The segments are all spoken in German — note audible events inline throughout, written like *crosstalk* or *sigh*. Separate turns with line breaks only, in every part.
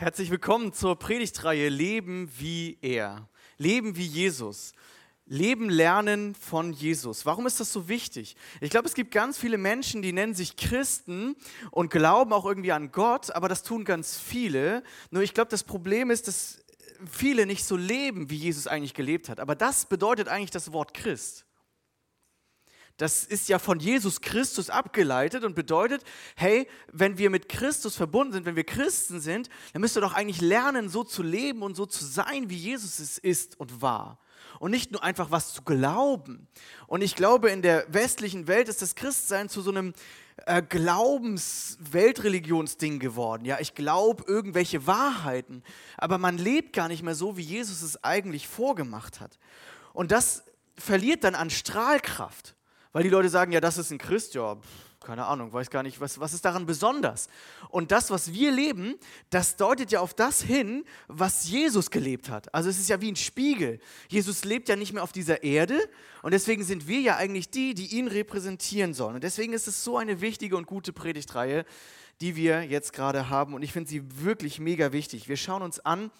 Herzlich willkommen zur Predigtreihe Leben wie er. Leben wie Jesus. Leben lernen von Jesus. Warum ist das so wichtig? Ich glaube, es gibt ganz viele Menschen, die nennen sich Christen und glauben auch irgendwie an Gott, aber das tun ganz viele. Nur ich glaube, das Problem ist, dass viele nicht so leben, wie Jesus eigentlich gelebt hat. Aber das bedeutet eigentlich das Wort Christ das ist ja von Jesus Christus abgeleitet und bedeutet, hey, wenn wir mit Christus verbunden sind, wenn wir Christen sind, dann müsst ihr doch eigentlich lernen, so zu leben und so zu sein, wie Jesus es ist und war. Und nicht nur einfach was zu glauben. Und ich glaube, in der westlichen Welt ist das Christsein zu so einem äh, Glaubens-Weltreligionsding geworden. Ja, ich glaube irgendwelche Wahrheiten, aber man lebt gar nicht mehr so, wie Jesus es eigentlich vorgemacht hat. Und das verliert dann an Strahlkraft. Weil die Leute sagen, ja, das ist ein Christ, ja, pff, keine Ahnung, weiß gar nicht, was, was ist daran besonders. Und das, was wir leben, das deutet ja auf das hin, was Jesus gelebt hat. Also es ist ja wie ein Spiegel. Jesus lebt ja nicht mehr auf dieser Erde und deswegen sind wir ja eigentlich die, die ihn repräsentieren sollen. Und deswegen ist es so eine wichtige und gute Predigtreihe, die wir jetzt gerade haben. Und ich finde sie wirklich mega wichtig. Wir schauen uns an,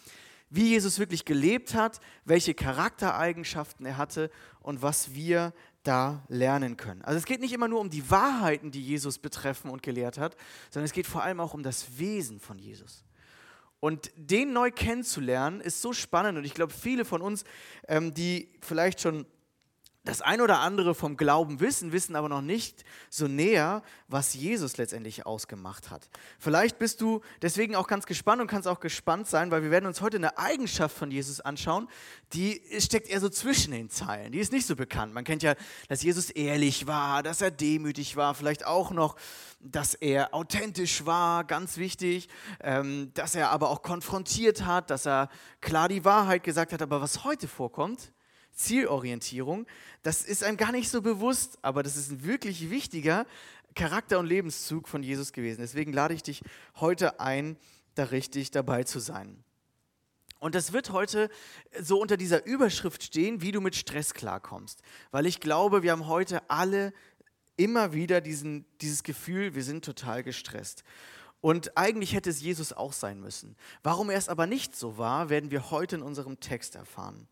wie Jesus wirklich gelebt hat, welche Charaktereigenschaften er hatte und was wir da lernen können. Also es geht nicht immer nur um die Wahrheiten, die Jesus betreffen und gelehrt hat, sondern es geht vor allem auch um das Wesen von Jesus. Und den neu kennenzulernen ist so spannend und ich glaube, viele von uns, ähm, die vielleicht schon das ein oder andere vom Glauben wissen, wissen aber noch nicht so näher, was Jesus letztendlich ausgemacht hat. Vielleicht bist du deswegen auch ganz gespannt und kannst auch gespannt sein, weil wir werden uns heute eine Eigenschaft von Jesus anschauen, die steckt eher so zwischen den Zeilen. Die ist nicht so bekannt. Man kennt ja, dass Jesus ehrlich war, dass er demütig war, vielleicht auch noch, dass er authentisch war, ganz wichtig, ähm, dass er aber auch konfrontiert hat, dass er klar die Wahrheit gesagt hat. Aber was heute vorkommt, Zielorientierung, das ist einem gar nicht so bewusst, aber das ist ein wirklich wichtiger Charakter- und Lebenszug von Jesus gewesen. Deswegen lade ich dich heute ein, da richtig dabei zu sein. Und das wird heute so unter dieser Überschrift stehen, wie du mit Stress klarkommst. Weil ich glaube, wir haben heute alle immer wieder diesen, dieses Gefühl, wir sind total gestresst. Und eigentlich hätte es Jesus auch sein müssen. Warum er es aber nicht so war, werden wir heute in unserem Text erfahren.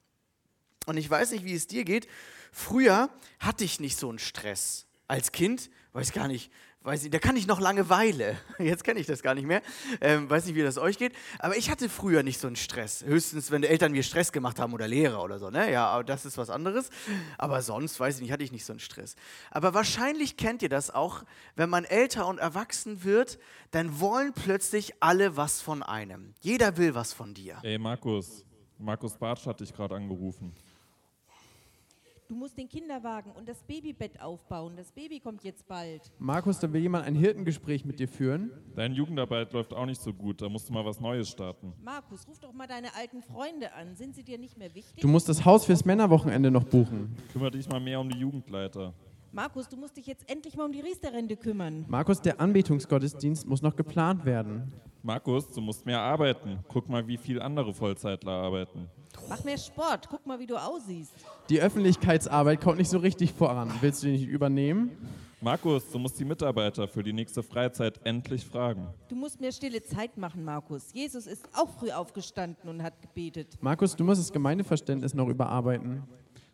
Und ich weiß nicht, wie es dir geht. Früher hatte ich nicht so einen Stress. Als Kind, weiß gar nicht, weiß nicht, da kann ich noch Langeweile. *laughs* Jetzt kenne ich das gar nicht mehr. Ähm, weiß nicht, wie das euch geht. Aber ich hatte früher nicht so einen Stress. Höchstens, wenn die Eltern mir Stress gemacht haben oder Lehrer oder so. Ne? Ja, aber das ist was anderes. Aber sonst, weiß ich nicht, hatte ich nicht so einen Stress. Aber wahrscheinlich kennt ihr das auch, wenn man älter und erwachsen wird, dann wollen plötzlich alle was von einem. Jeder will was von dir.
Ey, Markus. Markus Bartsch hat dich gerade angerufen.
Du musst den Kinderwagen und das Babybett aufbauen. Das Baby kommt jetzt bald.
Markus, da will jemand ein Hirtengespräch mit dir führen.
Deine Jugendarbeit läuft auch nicht so gut, da musst du mal was Neues starten.
Markus, ruf doch mal deine alten Freunde an. Sind sie dir nicht mehr wichtig?
Du musst das Haus fürs Männerwochenende noch buchen.
Kümmere dich mal mehr um die Jugendleiter.
Markus, du musst dich jetzt endlich mal um die Riesterrente kümmern.
Markus, der Anbetungsgottesdienst muss noch geplant werden.
Markus, du musst mehr arbeiten. Guck mal, wie viel andere Vollzeitler arbeiten.
Mach mehr Sport. Guck mal, wie du aussiehst.
Die Öffentlichkeitsarbeit kommt nicht so richtig voran. Willst du die nicht übernehmen?
Markus, du musst die Mitarbeiter für die nächste Freizeit endlich fragen.
Du musst mehr stille Zeit machen, Markus. Jesus ist auch früh aufgestanden und hat gebetet.
Markus, du musst das Gemeindeverständnis noch überarbeiten.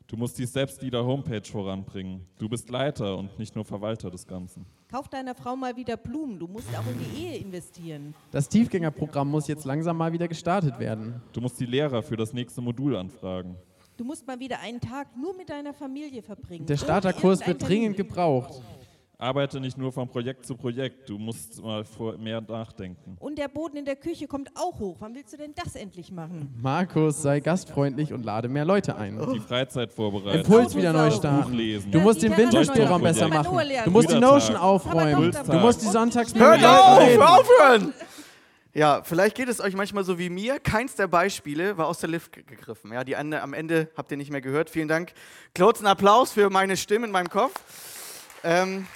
Du musst die Selbstlieder Homepage voranbringen. Du bist Leiter und nicht nur Verwalter des Ganzen.
Kauf deiner Frau mal wieder Blumen. Du musst auch in die Ehe investieren.
Das Tiefgängerprogramm muss jetzt langsam mal wieder gestartet werden.
Du musst die Lehrer für das nächste Modul anfragen.
Du musst mal wieder einen Tag nur mit deiner Familie verbringen.
Der Starterkurs wird dringend gebraucht.
Arbeite nicht nur von Projekt zu Projekt. Du musst mal vor mehr nachdenken.
Und der Boden in der Küche kommt auch hoch. Wann willst du denn das endlich machen?
Markus, sei gastfreundlich und lade mehr Leute ein.
Die Freizeit vorbereiten.
Impuls wieder neu starten. Du musst den
neu
besser machen. Du musst die. Notion aufräumen. Du musst die sonntags
Hört
mit
auf,
reden.
hör aufhören! Ja, vielleicht geht es euch manchmal so wie mir. Keins der Beispiele war aus der Lift ge- gegriffen. Ja, die Ende, am Ende habt ihr nicht mehr gehört. Vielen Dank. Kurzen Applaus für meine Stimme in meinem Kopf. Ähm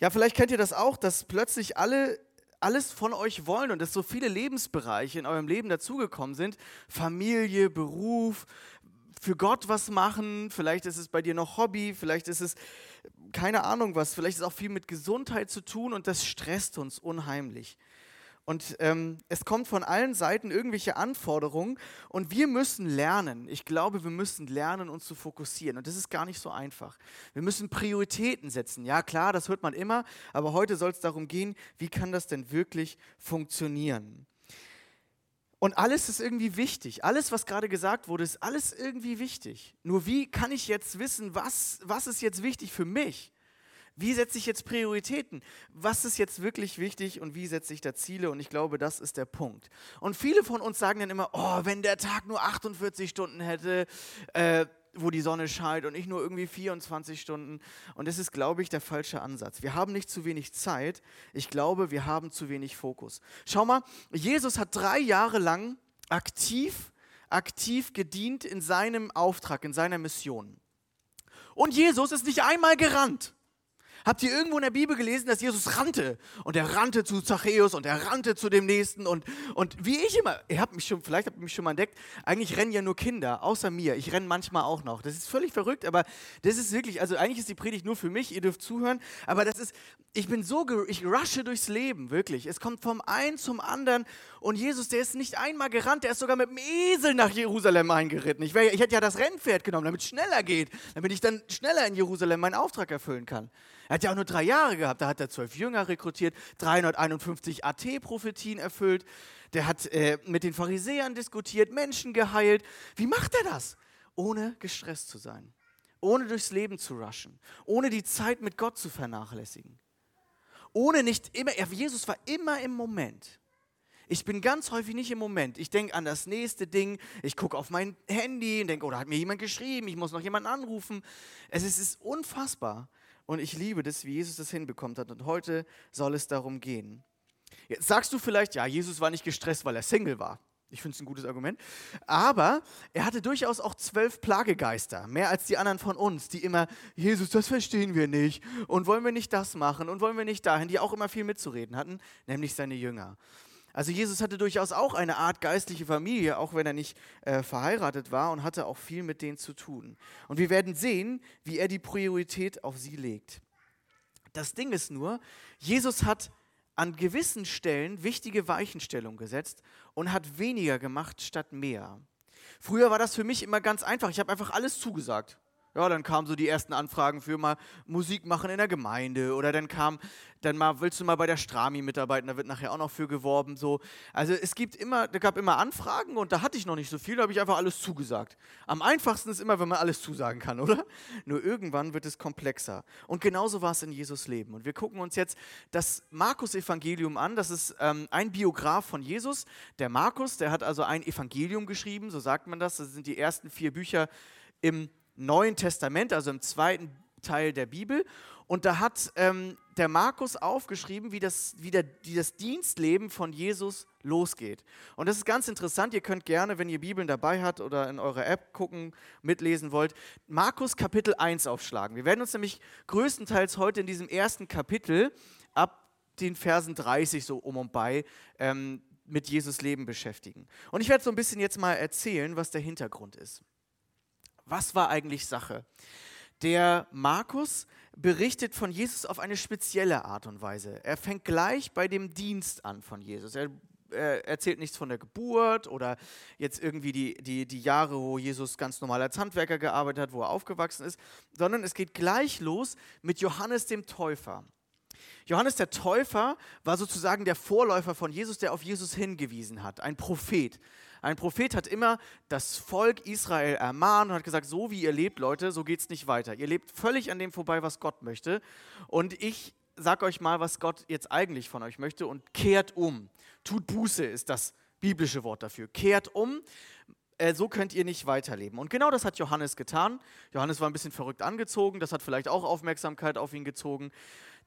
ja, vielleicht kennt ihr das auch, dass plötzlich alle alles von euch wollen und dass so viele Lebensbereiche in eurem Leben dazugekommen sind. Familie, Beruf, für Gott was machen, vielleicht ist es bei dir noch Hobby, vielleicht ist es keine Ahnung was, vielleicht ist auch viel mit Gesundheit zu tun und das stresst uns unheimlich. Und ähm, es kommt von allen Seiten irgendwelche Anforderungen und wir müssen lernen. Ich glaube, wir müssen lernen, uns zu fokussieren. Und das ist gar nicht so einfach. Wir müssen Prioritäten setzen. Ja, klar, das hört man immer, aber heute soll es darum gehen, wie kann das denn wirklich funktionieren? Und alles ist irgendwie wichtig. Alles, was gerade gesagt wurde, ist alles irgendwie wichtig. Nur wie kann ich jetzt wissen, was, was ist jetzt wichtig für mich? Wie setze ich jetzt Prioritäten? Was ist jetzt wirklich wichtig und wie setze ich da Ziele? Und ich glaube, das ist der Punkt. Und viele von uns sagen dann immer, oh, wenn der Tag nur 48 Stunden hätte, äh, wo die Sonne scheint und ich nur irgendwie 24 Stunden. Und das ist, glaube ich, der falsche Ansatz. Wir haben nicht zu wenig Zeit. Ich glaube, wir haben zu wenig Fokus. Schau mal, Jesus hat drei Jahre lang aktiv, aktiv gedient in seinem Auftrag, in seiner Mission. Und Jesus ist nicht einmal gerannt. Habt ihr irgendwo in der Bibel gelesen, dass Jesus rannte? Und er rannte zu Zachäus und er rannte zu dem Nächsten. Und, und wie ich immer, ihr habt mich schon, vielleicht habt ihr mich schon mal entdeckt, eigentlich rennen ja nur Kinder, außer mir. Ich renne manchmal auch noch. Das ist völlig verrückt, aber das ist wirklich, also eigentlich ist die Predigt nur für mich, ihr dürft zuhören. Aber das ist, ich bin so, ich rushe durchs Leben, wirklich. Es kommt vom einen zum anderen. Und Jesus, der ist nicht einmal gerannt, der ist sogar mit dem Esel nach Jerusalem eingeritten. Ich, wär, ich hätte ja das Rennpferd genommen, damit es schneller geht, damit ich dann schneller in Jerusalem meinen Auftrag erfüllen kann. Er hat ja auch nur drei Jahre gehabt. Da hat er zwölf Jünger rekrutiert, 351 AT-Prophetien erfüllt. Der hat äh, mit den Pharisäern diskutiert, Menschen geheilt. Wie macht er das? Ohne gestresst zu sein, ohne durchs Leben zu rushen, ohne die Zeit mit Gott zu vernachlässigen. Ohne nicht immer, Jesus war immer im Moment. Ich bin ganz häufig nicht im Moment. Ich denke an das nächste Ding. Ich gucke auf mein Handy und denke, oh, hat mir jemand geschrieben, ich muss noch jemanden anrufen. Es ist, es ist unfassbar. Und ich liebe das, wie Jesus das hinbekommt hat. Und heute soll es darum gehen. Jetzt sagst du vielleicht, ja, Jesus war nicht gestresst, weil er Single war. Ich finde es ein gutes Argument. Aber er hatte durchaus auch zwölf Plagegeister, mehr als die anderen von uns, die immer, Jesus, das verstehen wir nicht und wollen wir nicht das machen und wollen wir nicht dahin, die auch immer viel mitzureden hatten, nämlich seine Jünger. Also Jesus hatte durchaus auch eine Art geistliche Familie, auch wenn er nicht äh, verheiratet war und hatte auch viel mit denen zu tun. Und wir werden sehen, wie er die Priorität auf sie legt. Das Ding ist nur, Jesus hat an gewissen Stellen wichtige Weichenstellungen gesetzt und hat weniger gemacht statt mehr. Früher war das für mich immer ganz einfach. Ich habe einfach alles zugesagt. Ja, dann kamen so die ersten Anfragen für mal Musik machen in der Gemeinde oder dann kam, dann mal, willst du mal bei der Strami mitarbeiten, da wird nachher auch noch für geworben, so. Also es gibt immer, da gab immer Anfragen und da hatte ich noch nicht so viel, da habe ich einfach alles zugesagt. Am einfachsten ist immer, wenn man alles zusagen kann, *laughs* oder? Nur irgendwann wird es komplexer. Und genauso war es in Jesus Leben. Und wir gucken uns jetzt das Markus-Evangelium an, das ist ähm, ein Biograf von Jesus, der Markus, der hat also ein Evangelium geschrieben, so sagt man das, das sind die ersten vier Bücher im Neuen Testament, also im zweiten Teil der Bibel. Und da hat ähm, der Markus aufgeschrieben, wie das, wie, der, wie das Dienstleben von Jesus losgeht. Und das ist ganz interessant. Ihr könnt gerne, wenn ihr Bibeln dabei habt oder in eurer App gucken, mitlesen wollt, Markus Kapitel 1 aufschlagen. Wir werden uns nämlich größtenteils heute in diesem ersten Kapitel ab den Versen 30 so um und bei ähm, mit Jesus Leben beschäftigen. Und ich werde so ein bisschen jetzt mal erzählen, was der Hintergrund ist. Was war eigentlich Sache? Der Markus berichtet von Jesus auf eine spezielle Art und Weise. Er fängt gleich bei dem Dienst an von Jesus. Er, er erzählt nichts von der Geburt oder jetzt irgendwie die, die, die Jahre, wo Jesus ganz normal als Handwerker gearbeitet hat, wo er aufgewachsen ist, sondern es geht gleich los mit Johannes dem Täufer. Johannes der Täufer war sozusagen der Vorläufer von Jesus, der auf Jesus hingewiesen hat, ein Prophet. Ein Prophet hat immer das Volk Israel ermahnt und hat gesagt, so wie ihr lebt, Leute, so geht es nicht weiter. Ihr lebt völlig an dem vorbei, was Gott möchte. Und ich sage euch mal, was Gott jetzt eigentlich von euch möchte und kehrt um. Tut Buße ist das biblische Wort dafür. Kehrt um, äh, so könnt ihr nicht weiterleben. Und genau das hat Johannes getan. Johannes war ein bisschen verrückt angezogen, das hat vielleicht auch Aufmerksamkeit auf ihn gezogen.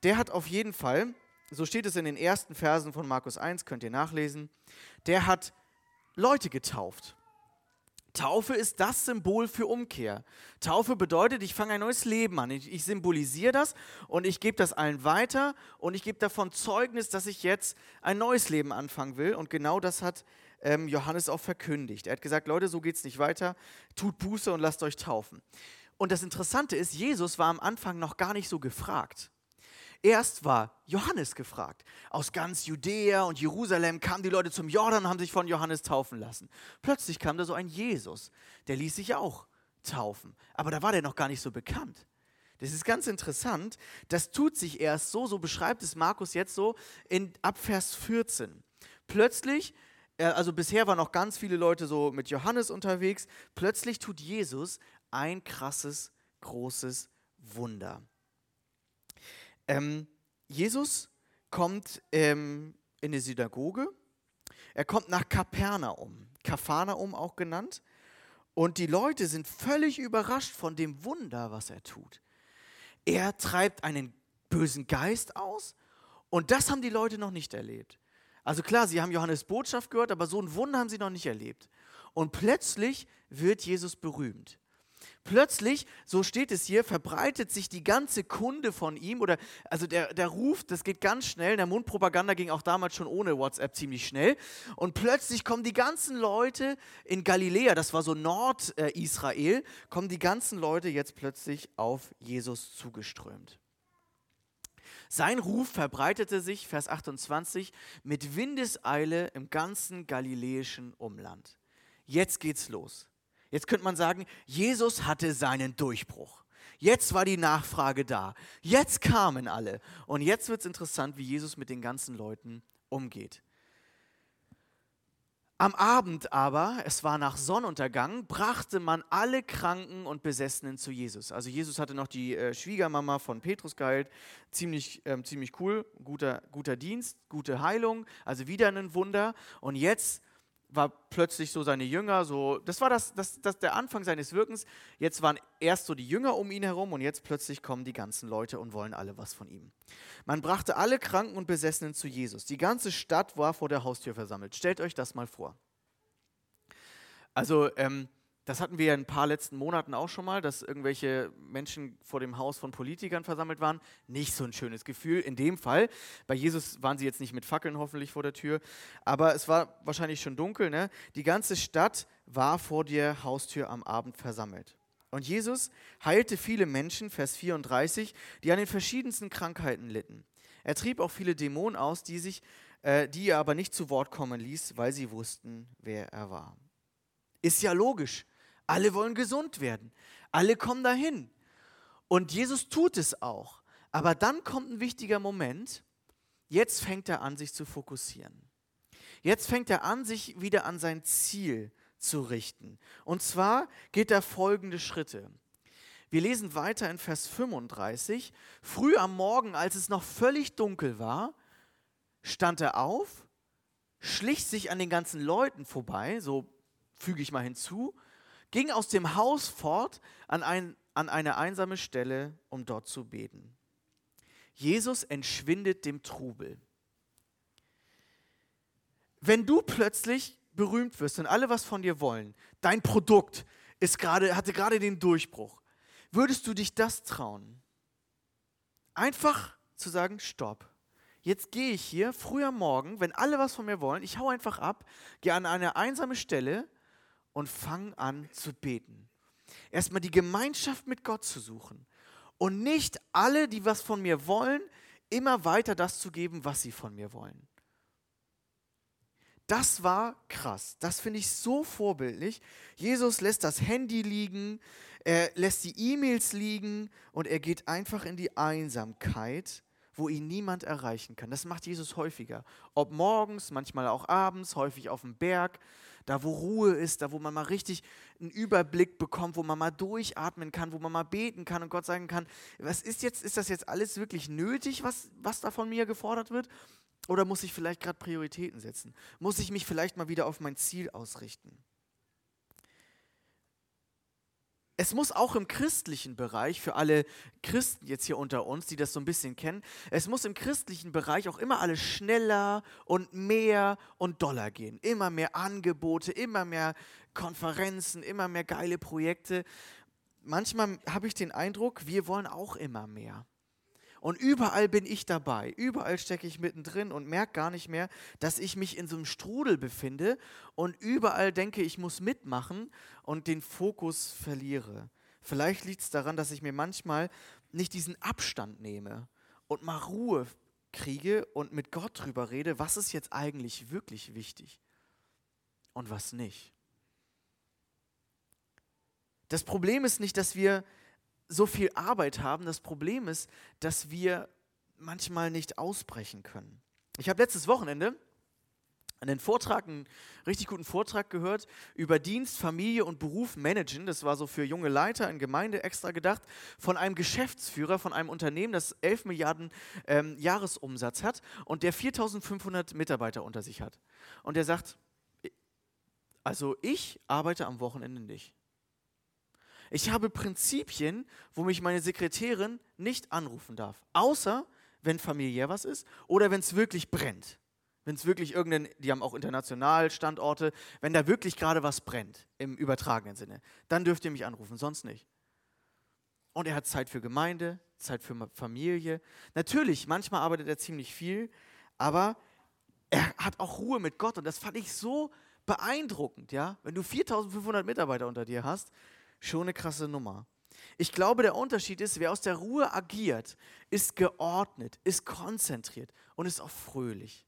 Der hat auf jeden Fall, so steht es in den ersten Versen von Markus 1, könnt ihr nachlesen, der hat Leute getauft. Taufe ist das Symbol für Umkehr. Taufe bedeutet, ich fange ein neues Leben an. Ich, ich symbolisiere das und ich gebe das allen weiter und ich gebe davon Zeugnis, dass ich jetzt ein neues Leben anfangen will. Und genau das hat ähm, Johannes auch verkündigt. Er hat gesagt, Leute, so geht es nicht weiter. Tut Buße und lasst euch taufen. Und das Interessante ist, Jesus war am Anfang noch gar nicht so gefragt. Erst war Johannes gefragt. Aus ganz Judäa und Jerusalem kamen die Leute zum Jordan und haben sich von Johannes taufen lassen. Plötzlich kam da so ein Jesus, der ließ sich auch taufen. Aber da war der noch gar nicht so bekannt. Das ist ganz interessant. Das tut sich erst so, so beschreibt es Markus jetzt so in ab Vers 14. Plötzlich, äh, also bisher waren noch ganz viele Leute so mit Johannes unterwegs, plötzlich tut Jesus ein krasses, großes Wunder. Ähm, Jesus kommt ähm, in die Synagoge, er kommt nach Kapernaum, Kapharnaum auch genannt, und die Leute sind völlig überrascht von dem Wunder, was er tut. Er treibt einen bösen Geist aus und das haben die Leute noch nicht erlebt. Also klar, sie haben Johannes Botschaft gehört, aber so ein Wunder haben sie noch nicht erlebt. Und plötzlich wird Jesus berühmt. Plötzlich, so steht es hier, verbreitet sich die ganze Kunde von ihm oder also der, der Ruf, das geht ganz schnell. Der Mundpropaganda ging auch damals schon ohne WhatsApp ziemlich schnell. Und plötzlich kommen die ganzen Leute in Galiläa, das war so Nordisrael, kommen die ganzen Leute jetzt plötzlich auf Jesus zugeströmt. Sein Ruf verbreitete sich, Vers 28, mit Windeseile im ganzen galiläischen Umland. Jetzt geht's los. Jetzt könnte man sagen, Jesus hatte seinen Durchbruch. Jetzt war die Nachfrage da. Jetzt kamen alle. Und jetzt wird es interessant, wie Jesus mit den ganzen Leuten umgeht. Am Abend aber, es war nach Sonnenuntergang, brachte man alle Kranken und Besessenen zu Jesus. Also Jesus hatte noch die äh, Schwiegermama von Petrus geheilt. Ziemlich, ähm, ziemlich cool, guter, guter Dienst, gute Heilung, also wieder ein Wunder. Und jetzt war plötzlich so seine Jünger, so, das war das, das, das der Anfang seines Wirkens. Jetzt waren erst so die Jünger um ihn herum und jetzt plötzlich kommen die ganzen Leute und wollen alle was von ihm. Man brachte alle Kranken und Besessenen zu Jesus. Die ganze Stadt war vor der Haustür versammelt. Stellt euch das mal vor. Also, ähm, das hatten wir ja in ein paar letzten Monaten auch schon mal, dass irgendwelche Menschen vor dem Haus von Politikern versammelt waren. Nicht so ein schönes Gefühl in dem Fall. Bei Jesus waren sie jetzt nicht mit Fackeln hoffentlich vor der Tür, aber es war wahrscheinlich schon dunkel. Ne? Die ganze Stadt war vor der Haustür am Abend versammelt. Und Jesus heilte viele Menschen, Vers 34, die an den verschiedensten Krankheiten litten. Er trieb auch viele Dämonen aus, die, sich, äh, die er aber nicht zu Wort kommen ließ, weil sie wussten, wer er war. Ist ja logisch. Alle wollen gesund werden. Alle kommen dahin. Und Jesus tut es auch. Aber dann kommt ein wichtiger Moment. Jetzt fängt er an, sich zu fokussieren. Jetzt fängt er an, sich wieder an sein Ziel zu richten. Und zwar geht er folgende Schritte. Wir lesen weiter in Vers 35. Früh am Morgen, als es noch völlig dunkel war, stand er auf, schlich sich an den ganzen Leuten vorbei, so füge ich mal hinzu, ging aus dem Haus fort an, ein, an eine einsame Stelle, um dort zu beten. Jesus entschwindet dem Trubel. Wenn du plötzlich berühmt wirst und alle was von dir wollen, dein Produkt ist grade, hatte gerade den Durchbruch, würdest du dich das trauen? Einfach zu sagen, stopp. Jetzt gehe ich hier früh am Morgen, wenn alle was von mir wollen, ich hau einfach ab, gehe an eine einsame Stelle und fang an zu beten. Erstmal die Gemeinschaft mit Gott zu suchen und nicht alle, die was von mir wollen, immer weiter das zu geben, was sie von mir wollen. Das war krass. Das finde ich so vorbildlich. Jesus lässt das Handy liegen, er lässt die E-Mails liegen und er geht einfach in die Einsamkeit, wo ihn niemand erreichen kann. Das macht Jesus häufiger. Ob morgens, manchmal auch abends, häufig auf dem Berg da wo Ruhe ist, da wo man mal richtig einen Überblick bekommt, wo man mal durchatmen kann, wo man mal beten kann und Gott sagen kann, was ist jetzt, ist das jetzt alles wirklich nötig, was, was da von mir gefordert wird? Oder muss ich vielleicht gerade Prioritäten setzen? Muss ich mich vielleicht mal wieder auf mein Ziel ausrichten? Es muss auch im christlichen Bereich, für alle Christen jetzt hier unter uns, die das so ein bisschen kennen, es muss im christlichen Bereich auch immer alles schneller und mehr und doller gehen. Immer mehr Angebote, immer mehr Konferenzen, immer mehr geile Projekte. Manchmal habe ich den Eindruck, wir wollen auch immer mehr. Und überall bin ich dabei. Überall stecke ich mittendrin und merke gar nicht mehr, dass ich mich in so einem Strudel befinde und überall denke, ich muss mitmachen und den Fokus verliere. Vielleicht liegt es daran, dass ich mir manchmal nicht diesen Abstand nehme und mal Ruhe kriege und mit Gott drüber rede, was ist jetzt eigentlich wirklich wichtig und was nicht. Das Problem ist nicht, dass wir so viel Arbeit haben, das Problem ist, dass wir manchmal nicht ausbrechen können. Ich habe letztes Wochenende einen Vortrag, einen richtig guten Vortrag gehört über Dienst, Familie und Beruf managen. Das war so für junge Leiter in Gemeinde extra gedacht, von einem Geschäftsführer von einem Unternehmen, das 11 Milliarden ähm, Jahresumsatz hat und der 4500 Mitarbeiter unter sich hat. Und der sagt, also ich arbeite am Wochenende nicht. Ich habe Prinzipien, wo mich meine Sekretärin nicht anrufen darf, außer wenn familiär was ist oder wenn es wirklich brennt. Wenn es wirklich irgendein, die haben auch international Standorte, wenn da wirklich gerade was brennt, im übertragenen Sinne, dann dürft ihr mich anrufen, sonst nicht. Und er hat Zeit für Gemeinde, Zeit für Familie. Natürlich, manchmal arbeitet er ziemlich viel, aber er hat auch Ruhe mit Gott und das fand ich so beeindruckend, ja. Wenn du 4500 Mitarbeiter unter dir hast, schon eine krasse Nummer. Ich glaube, der Unterschied ist, wer aus der Ruhe agiert, ist geordnet, ist konzentriert und ist auch fröhlich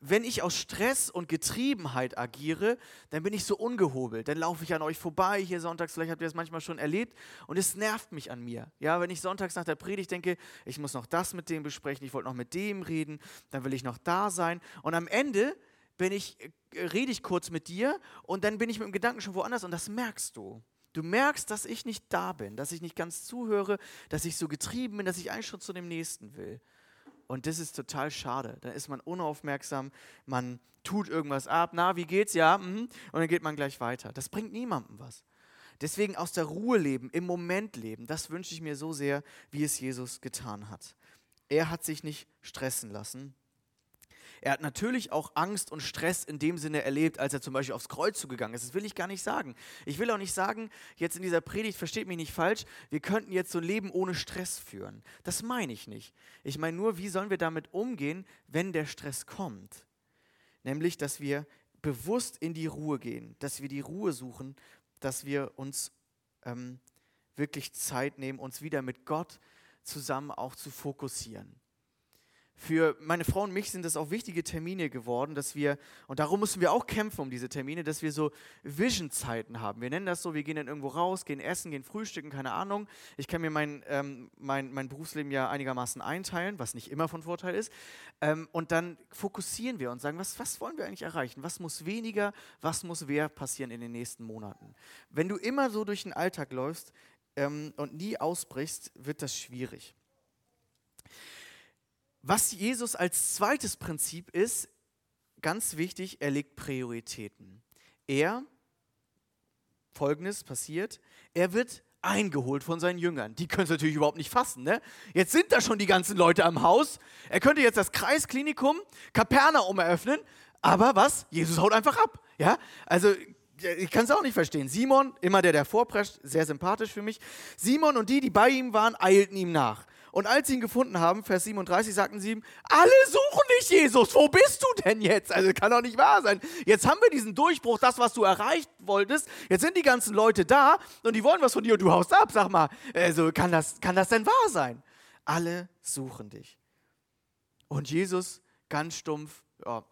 wenn ich aus Stress und Getriebenheit agiere, dann bin ich so ungehobelt. Dann laufe ich an euch vorbei hier sonntags, vielleicht habt ihr das manchmal schon erlebt und es nervt mich an mir. Ja, wenn ich sonntags nach der Predigt denke, ich muss noch das mit dem besprechen, ich wollte noch mit dem reden, dann will ich noch da sein und am Ende bin ich, äh, rede ich kurz mit dir und dann bin ich mit dem Gedanken schon woanders und das merkst du. Du merkst, dass ich nicht da bin, dass ich nicht ganz zuhöre, dass ich so getrieben bin, dass ich eigentlich schon zu dem Nächsten will. Und das ist total schade. Da ist man unaufmerksam, man tut irgendwas ab, na, wie geht's? Ja, mhm. und dann geht man gleich weiter. Das bringt niemandem was. Deswegen aus der Ruhe leben, im Moment leben, das wünsche ich mir so sehr, wie es Jesus getan hat. Er hat sich nicht stressen lassen, er hat natürlich auch Angst und Stress in dem Sinne erlebt, als er zum Beispiel aufs Kreuz zugegangen ist. Das will ich gar nicht sagen. Ich will auch nicht sagen, jetzt in dieser Predigt, versteht mich nicht falsch, wir könnten jetzt so ein Leben ohne Stress führen. Das meine ich nicht. Ich meine nur, wie sollen wir damit umgehen, wenn der Stress kommt? Nämlich, dass wir bewusst in die Ruhe gehen, dass wir die Ruhe suchen, dass wir uns ähm, wirklich Zeit nehmen, uns wieder mit Gott zusammen auch zu fokussieren für meine Frau und mich sind das auch wichtige Termine geworden, dass wir, und darum müssen wir auch kämpfen um diese Termine, dass wir so Vision-Zeiten haben. Wir nennen das so, wir gehen dann irgendwo raus, gehen essen, gehen frühstücken, keine Ahnung. Ich kann mir mein, ähm, mein, mein Berufsleben ja einigermaßen einteilen, was nicht immer von Vorteil ist. Ähm, und dann fokussieren wir und sagen, was, was wollen wir eigentlich erreichen? Was muss weniger, was muss mehr passieren in den nächsten Monaten? Wenn du immer so durch den Alltag läufst ähm, und nie ausbrichst, wird das schwierig. Was Jesus als zweites Prinzip ist, ganz wichtig, er legt Prioritäten. Er, folgendes passiert, er wird eingeholt von seinen Jüngern. Die können es natürlich überhaupt nicht fassen. Ne? Jetzt sind da schon die ganzen Leute am Haus. Er könnte jetzt das Kreisklinikum Kapernaum eröffnen, aber was? Jesus haut einfach ab. Ja? Also ich kann es auch nicht verstehen. Simon, immer der, der vorprescht, sehr sympathisch für mich. Simon und die, die bei ihm waren, eilten ihm nach. Und als sie ihn gefunden haben, Vers 37, sagten sie ihm, alle suchen dich, Jesus, wo bist du denn jetzt? Also kann doch nicht wahr sein. Jetzt haben wir diesen Durchbruch, das, was du erreicht wolltest. Jetzt sind die ganzen Leute da und die wollen was von dir und du haust ab. Sag mal, also kann das, kann das denn wahr sein? Alle suchen dich. Und Jesus, ganz stumpf, ja,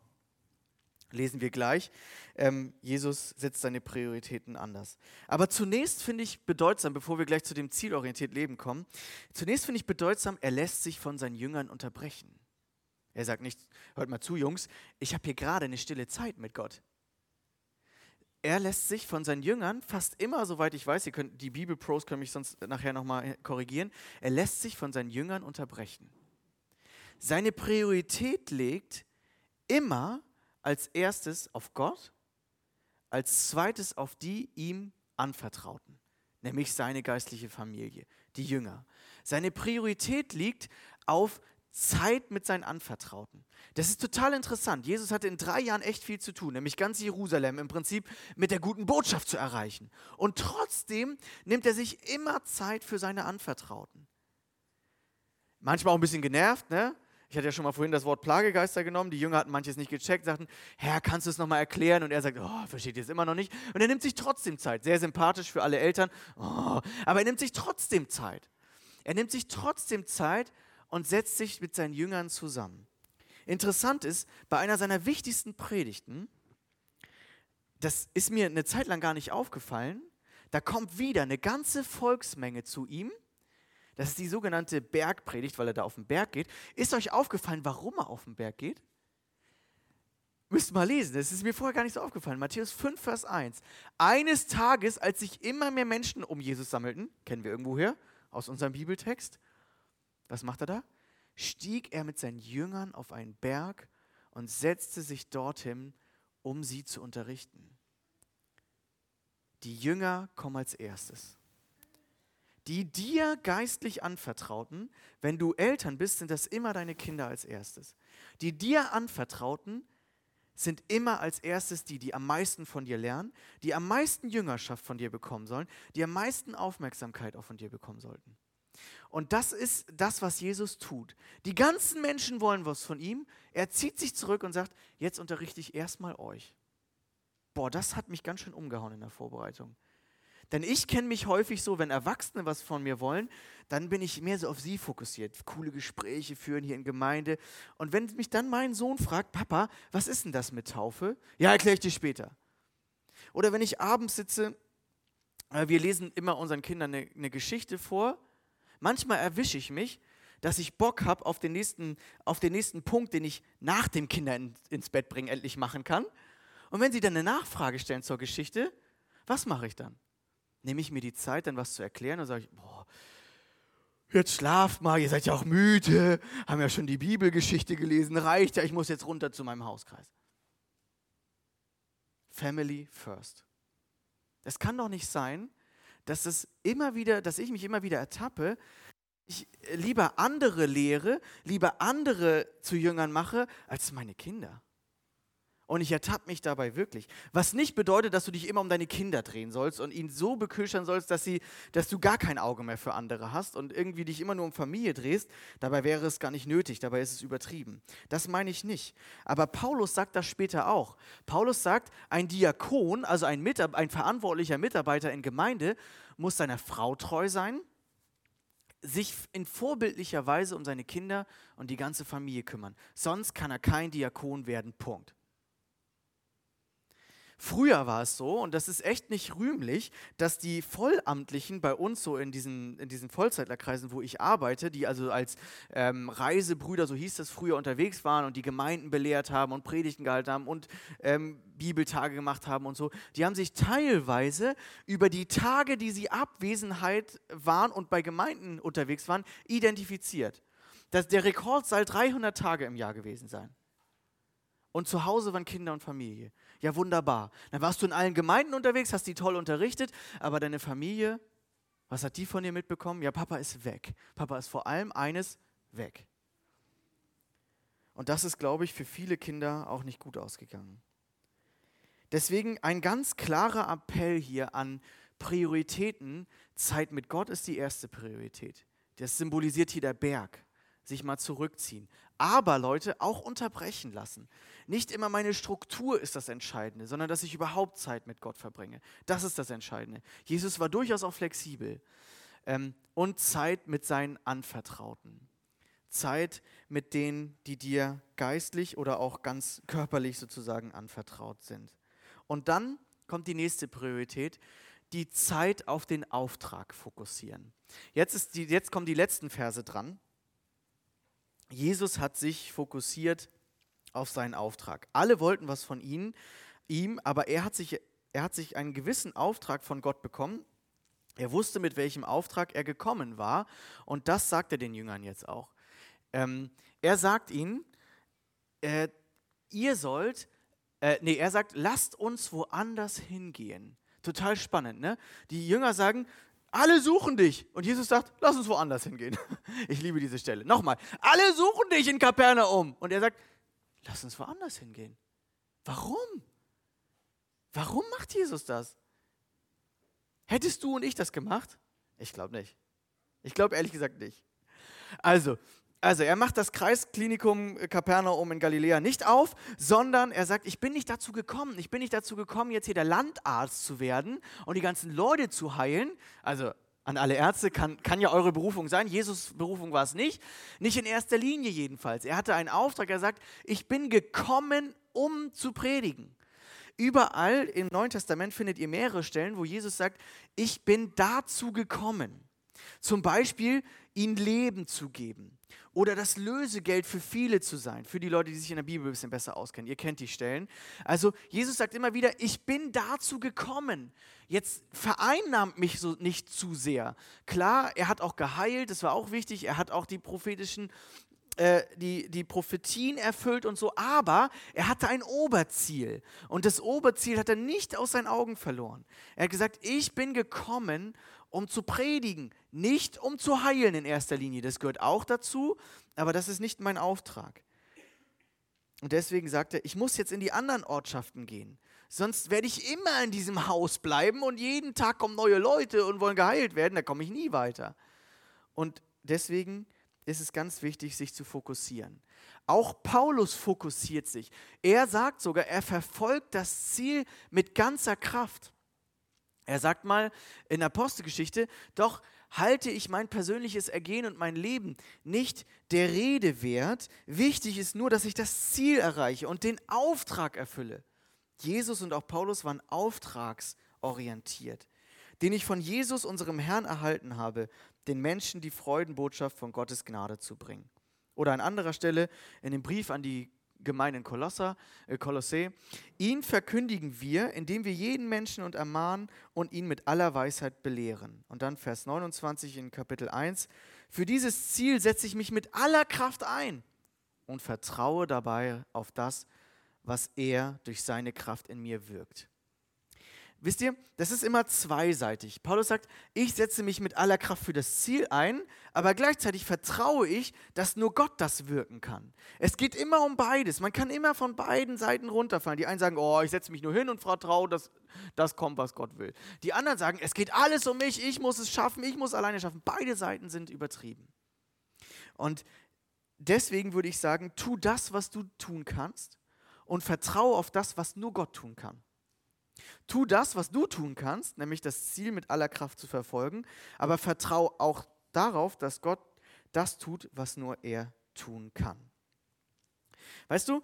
lesen wir gleich. Ähm, Jesus setzt seine Prioritäten anders. Aber zunächst finde ich bedeutsam, bevor wir gleich zu dem zielorientierten Leben kommen, zunächst finde ich bedeutsam, er lässt sich von seinen Jüngern unterbrechen. Er sagt nicht, hört mal zu, Jungs, ich habe hier gerade eine stille Zeit mit Gott. Er lässt sich von seinen Jüngern fast immer, soweit ich weiß, ihr könnt, die Bibelpros können mich sonst nachher nochmal korrigieren, er lässt sich von seinen Jüngern unterbrechen. Seine Priorität legt immer als erstes auf Gott, als zweites auf die ihm Anvertrauten, nämlich seine geistliche Familie, die Jünger. Seine Priorität liegt auf Zeit mit seinen Anvertrauten. Das ist total interessant. Jesus hatte in drei Jahren echt viel zu tun, nämlich ganz Jerusalem im Prinzip mit der guten Botschaft zu erreichen. Und trotzdem nimmt er sich immer Zeit für seine Anvertrauten. Manchmal auch ein bisschen genervt, ne? Ich hatte ja schon mal vorhin das Wort Plagegeister genommen. Die Jünger hatten manches nicht gecheckt, sagten, Herr, kannst du es nochmal erklären? Und er sagt, oh, versteht ihr es immer noch nicht? Und er nimmt sich trotzdem Zeit. Sehr sympathisch für alle Eltern. Oh, aber er nimmt sich trotzdem Zeit. Er nimmt sich trotzdem Zeit und setzt sich mit seinen Jüngern zusammen. Interessant ist, bei einer seiner wichtigsten Predigten, das ist mir eine Zeit lang gar nicht aufgefallen, da kommt wieder eine ganze Volksmenge zu ihm. Das ist die sogenannte Bergpredigt, weil er da auf den Berg geht. Ist euch aufgefallen, warum er auf den Berg geht? Müsst mal lesen, das ist mir vorher gar nicht so aufgefallen. Matthäus 5, Vers 1. Eines Tages, als sich immer mehr Menschen um Jesus sammelten, kennen wir irgendwo her, aus unserem Bibeltext, was macht er da? Stieg er mit seinen Jüngern auf einen Berg und setzte sich dorthin, um sie zu unterrichten. Die Jünger kommen als erstes. Die dir geistlich anvertrauten, wenn du Eltern bist, sind das immer deine Kinder als erstes. Die dir anvertrauten sind immer als erstes die, die am meisten von dir lernen, die am meisten Jüngerschaft von dir bekommen sollen, die am meisten Aufmerksamkeit auch von dir bekommen sollten. Und das ist das, was Jesus tut. Die ganzen Menschen wollen was von ihm. Er zieht sich zurück und sagt, jetzt unterrichte ich erstmal euch. Boah, das hat mich ganz schön umgehauen in der Vorbereitung. Denn ich kenne mich häufig so, wenn Erwachsene was von mir wollen, dann bin ich mehr so auf sie fokussiert. Coole Gespräche führen hier in Gemeinde. Und wenn mich dann mein Sohn fragt, Papa, was ist denn das mit Taufe? Ja, erkläre ich dir später. Oder wenn ich abends sitze, äh, wir lesen immer unseren Kindern eine, eine Geschichte vor. Manchmal erwische ich mich, dass ich Bock habe auf, den nächsten, auf den nächsten Punkt, den ich nach dem Kinder in, ins Bett bringen endlich machen kann. Und wenn sie dann eine Nachfrage stellen zur Geschichte, was mache ich dann? Nehme ich mir die Zeit, dann was zu erklären und sage ich, boah, jetzt schlaft mal, ihr seid ja auch müde, haben ja schon die Bibelgeschichte gelesen, reicht ja, ich muss jetzt runter zu meinem Hauskreis. Family first. Es kann doch nicht sein, dass es immer wieder, dass ich mich immer wieder ertappe, ich lieber andere lehre, lieber andere zu Jüngern mache, als meine Kinder. Und ich ertappe mich dabei wirklich. Was nicht bedeutet, dass du dich immer um deine Kinder drehen sollst und ihnen so beköchern sollst, dass, sie, dass du gar kein Auge mehr für andere hast und irgendwie dich immer nur um Familie drehst. Dabei wäre es gar nicht nötig, dabei ist es übertrieben. Das meine ich nicht. Aber Paulus sagt das später auch. Paulus sagt, ein Diakon, also ein, Mitab ein verantwortlicher Mitarbeiter in Gemeinde, muss seiner Frau treu sein, sich in vorbildlicher Weise um seine Kinder und die ganze Familie kümmern. Sonst kann er kein Diakon werden. Punkt. Früher war es so, und das ist echt nicht rühmlich, dass die Vollamtlichen bei uns so in diesen, in diesen Vollzeitlerkreisen, wo ich arbeite, die also als ähm, Reisebrüder, so hieß das früher, unterwegs waren und die Gemeinden belehrt haben und Predigten gehalten haben und ähm, Bibeltage gemacht haben und so, die haben sich teilweise über die Tage, die sie Abwesenheit waren und bei Gemeinden unterwegs waren, identifiziert. Das, der Rekord soll 300 Tage im Jahr gewesen sein. Und zu Hause waren Kinder und Familie. Ja, wunderbar. Dann warst du in allen Gemeinden unterwegs, hast die toll unterrichtet, aber deine Familie, was hat die von dir mitbekommen? Ja, Papa ist weg. Papa ist vor allem eines weg. Und das ist, glaube ich, für viele Kinder auch nicht gut ausgegangen. Deswegen ein ganz klarer Appell hier an Prioritäten. Zeit mit Gott ist die erste Priorität. Das symbolisiert hier der Berg. Sich mal zurückziehen. Aber Leute, auch unterbrechen lassen. Nicht immer meine Struktur ist das Entscheidende, sondern dass ich überhaupt Zeit mit Gott verbringe. Das ist das Entscheidende. Jesus war durchaus auch flexibel. Ähm, und Zeit mit seinen Anvertrauten. Zeit mit denen, die dir geistlich oder auch ganz körperlich sozusagen anvertraut sind. Und dann kommt die nächste Priorität, die Zeit auf den Auftrag fokussieren. Jetzt, ist die, jetzt kommen die letzten Verse dran. Jesus hat sich fokussiert auf seinen Auftrag. Alle wollten was von ihm, ihm aber er hat, sich, er hat sich einen gewissen Auftrag von Gott bekommen. Er wusste, mit welchem Auftrag er gekommen war. Und das sagt er den Jüngern jetzt auch. Ähm, er sagt ihnen, äh, ihr sollt, äh, nee, er sagt, lasst uns woanders hingehen. Total spannend, ne? Die Jünger sagen, alle suchen dich. Und Jesus sagt, lass uns woanders hingehen. *laughs* Ich liebe diese Stelle. Nochmal, alle suchen dich in Kapernaum. Und er sagt, lass uns woanders hingehen. Warum? Warum macht Jesus das? Hättest du und ich das gemacht? Ich glaube nicht. Ich glaube ehrlich gesagt nicht. Also, also er macht das Kreisklinikum Kapernaum in Galiläa nicht auf, sondern er sagt, ich bin nicht dazu gekommen, ich bin nicht dazu gekommen, jetzt hier der Landarzt zu werden und die ganzen Leute zu heilen. Also an alle Ärzte, kann, kann ja eure Berufung sein. Jesus Berufung war es nicht. Nicht in erster Linie jedenfalls. Er hatte einen Auftrag, er sagt, ich bin gekommen, um zu predigen. Überall im Neuen Testament findet ihr mehrere Stellen, wo Jesus sagt, ich bin dazu gekommen. Zum Beispiel, ihnen Leben zu geben oder das Lösegeld für viele zu sein, für die Leute, die sich in der Bibel ein bisschen besser auskennen. Ihr kennt die Stellen. Also Jesus sagt immer wieder, ich bin dazu gekommen. Jetzt vereinnahmt mich so nicht zu sehr. Klar, er hat auch geheilt, das war auch wichtig. Er hat auch die prophetischen äh, die, die Prophetien erfüllt und so, aber er hatte ein Oberziel. Und das Oberziel hat er nicht aus seinen Augen verloren. Er hat gesagt, ich bin gekommen, um zu predigen, nicht um zu heilen in erster Linie. Das gehört auch dazu, aber das ist nicht mein Auftrag. Und deswegen sagt er, ich muss jetzt in die anderen Ortschaften gehen. Sonst werde ich immer in diesem Haus bleiben und jeden Tag kommen neue Leute und wollen geheilt werden. Da komme ich nie weiter. Und deswegen ist es ganz wichtig, sich zu fokussieren. Auch Paulus fokussiert sich. Er sagt sogar, er verfolgt das Ziel mit ganzer Kraft. Er sagt mal in Apostelgeschichte, doch halte ich mein persönliches Ergehen und mein Leben nicht der Rede wert. Wichtig ist nur, dass ich das Ziel erreiche und den Auftrag erfülle. Jesus und auch Paulus waren auftragsorientiert, den ich von Jesus, unserem Herrn, erhalten habe den Menschen die Freudenbotschaft von Gottes Gnade zu bringen. Oder an anderer Stelle in dem Brief an die Gemeinde in Kolosser, äh Kolossä, ihn verkündigen wir, indem wir jeden Menschen und ermahnen und ihn mit aller Weisheit belehren. Und dann Vers 29 in Kapitel 1, für dieses Ziel setze ich mich mit aller Kraft ein und vertraue dabei auf das, was er durch seine Kraft in mir wirkt. Wisst ihr, das ist immer zweiseitig. Paulus sagt, ich setze mich mit aller Kraft für das Ziel ein, aber gleichzeitig vertraue ich, dass nur Gott das wirken kann. Es geht immer um beides. Man kann immer von beiden Seiten runterfallen. Die einen sagen, oh, ich setze mich nur hin und vertraue, dass das kommt, was Gott will. Die anderen sagen, es geht alles um mich, ich muss es schaffen, ich muss alleine schaffen. Beide Seiten sind übertrieben. Und deswegen würde ich sagen, tu das, was du tun kannst und vertraue auf das, was nur Gott tun kann. Tu das, was du tun kannst, nämlich das Ziel mit aller Kraft zu verfolgen, aber vertrau auch darauf, dass Gott das tut, was nur er tun kann. Weißt du,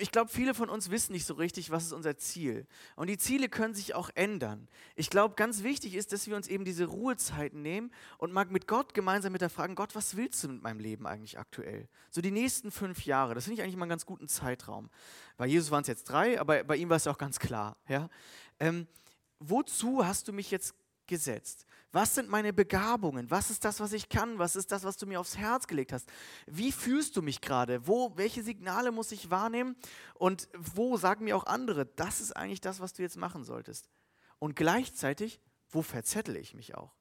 ich glaube, viele von uns wissen nicht so richtig, was ist unser Ziel. Und die Ziele können sich auch ändern. Ich glaube, ganz wichtig ist, dass wir uns eben diese Ruhezeiten nehmen und mal mit Gott gemeinsam mit der Frage, Gott, was willst du mit meinem Leben eigentlich aktuell? So die nächsten fünf Jahre, das finde ich eigentlich mal einen ganz guten Zeitraum. Bei Jesus waren es jetzt drei, aber bei ihm war es auch ganz klar. Ja? Ähm, wozu hast du mich jetzt gesetzt? Was sind meine Begabungen? Was ist das, was ich kann? Was ist das, was du mir aufs Herz gelegt hast? Wie fühlst du mich gerade? Wo, welche Signale muss ich wahrnehmen? Und wo sagen mir auch andere, das ist eigentlich das, was du jetzt machen solltest? Und gleichzeitig, wo verzettel ich mich auch?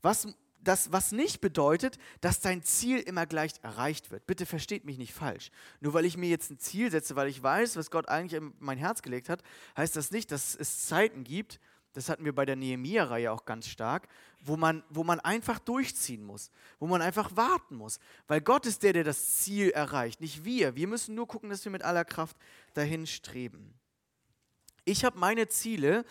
Was, das, was nicht bedeutet, dass dein Ziel immer gleich erreicht wird. Bitte versteht mich nicht falsch. Nur weil ich mir jetzt ein Ziel setze, weil ich weiß, was Gott eigentlich in mein Herz gelegt hat, heißt das nicht, dass es Zeiten gibt, das hatten wir bei der Nehemia-Reihe auch ganz stark, wo man, wo man einfach durchziehen muss, wo man einfach warten muss. Weil Gott ist der, der das Ziel erreicht, nicht wir. Wir müssen nur gucken, dass wir mit aller Kraft dahin streben. Ich habe meine Ziele,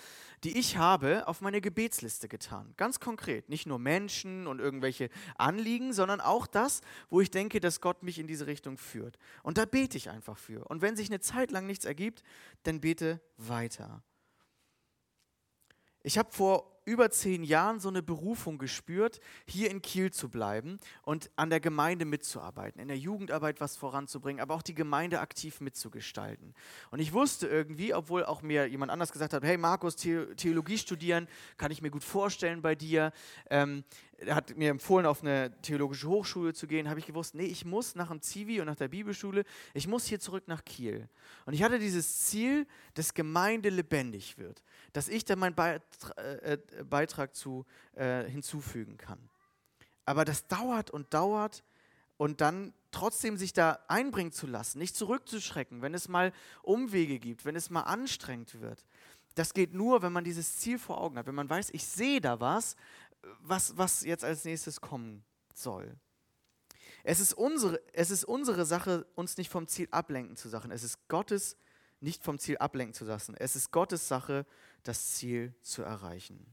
die ich habe, auf meine Gebetsliste getan. Ganz konkret. Nicht nur Menschen und irgendwelche Anliegen, sondern auch das, wo ich denke, dass Gott mich in diese Richtung führt. Und da bete ich einfach für. Und wenn sich eine Zeit lang nichts ergibt, dann bete weiter. Ich habe vor über zehn Jahren so eine Berufung gespürt, hier in Kiel zu bleiben und an der Gemeinde mitzuarbeiten, in der Jugendarbeit was voranzubringen, aber auch die Gemeinde aktiv mitzugestalten. Und ich wusste irgendwie, obwohl auch mir jemand anders gesagt hat, hey Markus, Theologie studieren, kann ich mir gut vorstellen bei dir. Ähm, er hat mir empfohlen, auf eine theologische Hochschule zu gehen, habe ich gewusst, nee, ich muss nach dem Zivi und nach der Bibelschule, ich muss hier zurück nach Kiel. Und ich hatte dieses Ziel, dass Gemeinde lebendig wird, dass ich da meinen Beitrag, äh, äh, Beitrag zu äh, hinzufügen kann. Aber das dauert und dauert und dann trotzdem sich da einbringen zu lassen, nicht zurückzuschrecken, wenn es mal Umwege gibt, wenn es mal anstrengend wird. Das geht nur, wenn man dieses Ziel vor Augen hat, wenn man weiß, ich sehe da was, was, was jetzt als nächstes kommen soll. Es ist, unsere, es ist unsere Sache, uns nicht vom Ziel ablenken zu lassen. Es ist Gottes, nicht vom Ziel ablenken zu lassen. Es ist Gottes Sache, das Ziel zu erreichen.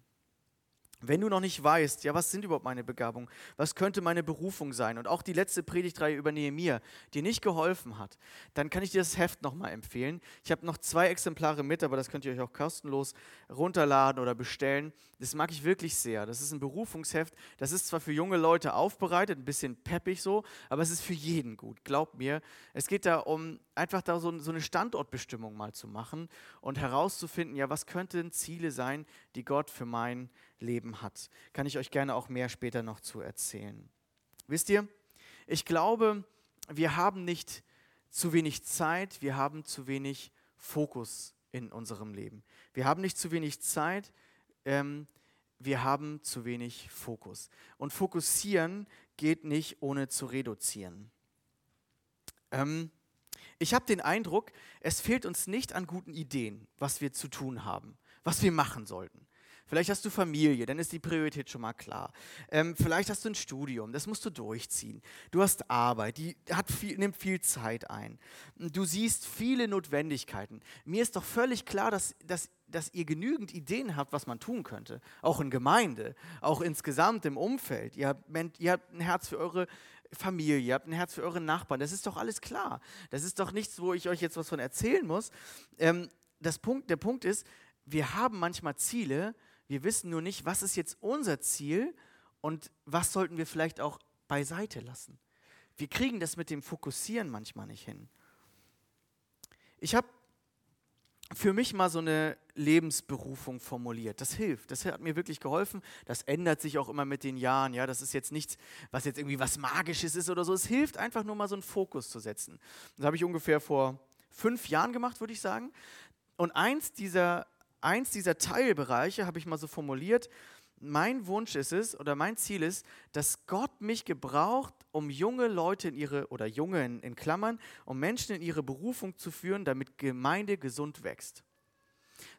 Wenn du noch nicht weißt, ja, was sind überhaupt meine Begabungen? Was könnte meine Berufung sein? Und auch die letzte Predigtreihe über Nehemiah, die nicht geholfen hat, dann kann ich dir das Heft nochmal empfehlen. Ich habe noch zwei Exemplare mit, aber das könnt ihr euch auch kostenlos runterladen oder bestellen. Das mag ich wirklich sehr. Das ist ein Berufungsheft. Das ist zwar für junge Leute aufbereitet, ein bisschen peppig so, aber es ist für jeden gut. Glaubt mir. Es geht da um einfach da so, so eine Standortbestimmung mal zu machen und herauszufinden, ja, was könnten Ziele sein, die Gott für mein Leben hat. Kann ich euch gerne auch mehr später noch zu erzählen. Wisst ihr, ich glaube, wir haben nicht zu wenig Zeit, wir haben zu wenig Fokus in unserem Leben. Wir haben nicht zu wenig Zeit, ähm, wir haben zu wenig Fokus. Und fokussieren geht nicht ohne zu reduzieren. Ähm, ich habe den Eindruck, es fehlt uns nicht an guten Ideen, was wir zu tun haben, was wir machen sollten. Vielleicht hast du Familie, dann ist die Priorität schon mal klar. Ähm, vielleicht hast du ein Studium, das musst du durchziehen. Du hast Arbeit, die hat viel, nimmt viel Zeit ein. Du siehst viele Notwendigkeiten. Mir ist doch völlig klar, dass, dass, dass ihr genügend Ideen habt, was man tun könnte. Auch in Gemeinde, auch insgesamt im Umfeld. Ihr habt, ihr habt ein Herz für eure Familie, ihr habt ein Herz für eure Nachbarn. Das ist doch alles klar. Das ist doch nichts, wo ich euch jetzt was von erzählen muss. Ähm, das Punkt, der Punkt ist, wir haben manchmal Ziele, wir wissen nur nicht, was ist jetzt unser Ziel und was sollten wir vielleicht auch beiseite lassen. Wir kriegen das mit dem Fokussieren manchmal nicht hin. Ich habe für mich mal so eine Lebensberufung formuliert. Das hilft, das hat mir wirklich geholfen. Das ändert sich auch immer mit den Jahren. Ja, das ist jetzt nichts, was jetzt irgendwie was Magisches ist oder so. Es hilft einfach nur mal so einen Fokus zu setzen. Das habe ich ungefähr vor fünf Jahren gemacht, würde ich sagen. Und eins dieser eins dieser Teilbereiche habe ich mal so formuliert. Mein Wunsch ist es oder mein Ziel ist, dass Gott mich gebraucht, um junge Leute in ihre oder junge in, in Klammern, um Menschen in ihre Berufung zu führen, damit Gemeinde gesund wächst.